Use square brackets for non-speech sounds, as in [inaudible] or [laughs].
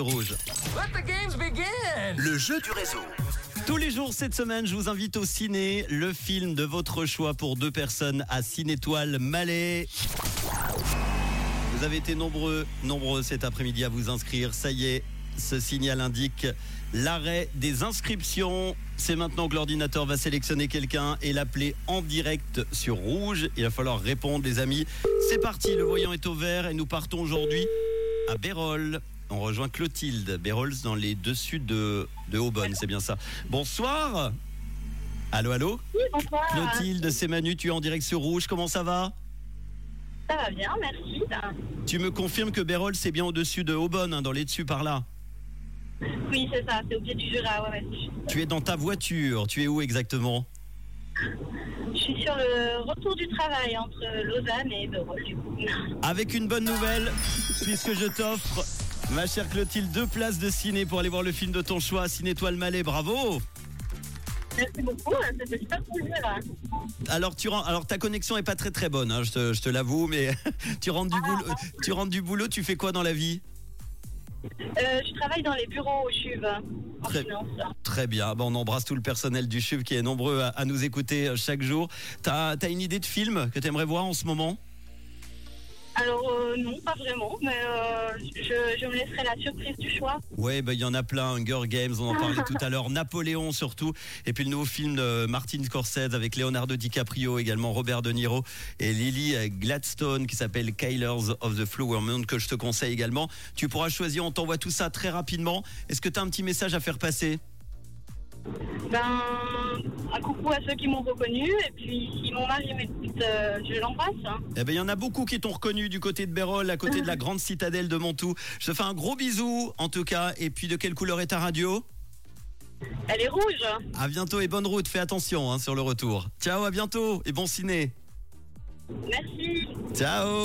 Rouge. Let the games begin. Le jeu du réseau. Tous les jours cette semaine, je vous invite au ciné, le film de votre choix pour deux personnes à Cinétoile Malais. Vous avez été nombreux, nombreux cet après-midi à vous inscrire. Ça y est, ce signal indique l'arrêt des inscriptions. C'est maintenant que l'ordinateur va sélectionner quelqu'un et l'appeler en direct sur rouge. Il va falloir répondre, les amis. C'est parti, le voyant est au vert et nous partons aujourd'hui à Bérol. On rejoint Clotilde Bérols dans les dessus de, de Aubonne, c'est bien ça. Bonsoir Allô, allô Oui, bonsoir. Clotilde, c'est Manu, tu es en direct sur Rouge, comment ça va? Ça va bien, merci. Tu me confirmes que Bérol, c'est bien au-dessus de Aubonne, hein, dans les dessus par là? Oui, c'est ça, c'est au pied du Jura. Ouais, ouais. Tu es dans ta voiture, tu es où exactement? Je suis sur le retour du travail entre Lausanne et Berol, du coup. Avec une bonne nouvelle, puisque je t'offre, ma chère Clotilde, deux places de ciné pour aller voir le film de ton choix, Ciné Toile Malais, bravo Merci beaucoup, hein, c'était super plaisir. hein. alors, tu rends, alors ta connexion est pas très très bonne, hein, je te, je te l'avoue, mais [laughs] tu rentres du boulot, tu rentres du boulot, tu fais quoi dans la vie? Euh, je travaille dans les bureaux au CHUV, en Très-. Très bien. Bon, on embrasse tout le personnel du CHUV qui est nombreux à, à nous écouter euh, chaque jour. T'as as une idée de film que t'aimerais voir en ce moment? Alors, euh, non, pas vraiment, mais euh, je, je me laisserai la surprise du choix. Ouais, bah, il y en a plein. Hunger Games, on en parlait tout à l'heure. [laughs] Napoléon surtout. Et puis le nouveau film de Martin Scorsese avec Leonardo DiCaprio, également Robert De Niro et Lily Gladstone qui s'appelle Killers of the Flower Moon que je te conseille également. Tu pourras choisir, on t'envoie tout ça très rapidement. Est-ce que tu as un petit message à faire passer? Ben, un coucou à ceux qui m'ont reconnu, et puis si mon mari m'écoute, euh, je l'embrasse. hein. Eh ben, il y en a beaucoup qui t'ont reconnu du côté de Bérol, à côté de la [laughs] grande citadelle de Montou. Je te fais un gros bisou, en tout cas. Et puis, de quelle couleur est ta radio? Elle est rouge. À bientôt et bonne route. Fais attention hein, sur le retour. Ciao, à bientôt et bon ciné. Merci. Ciao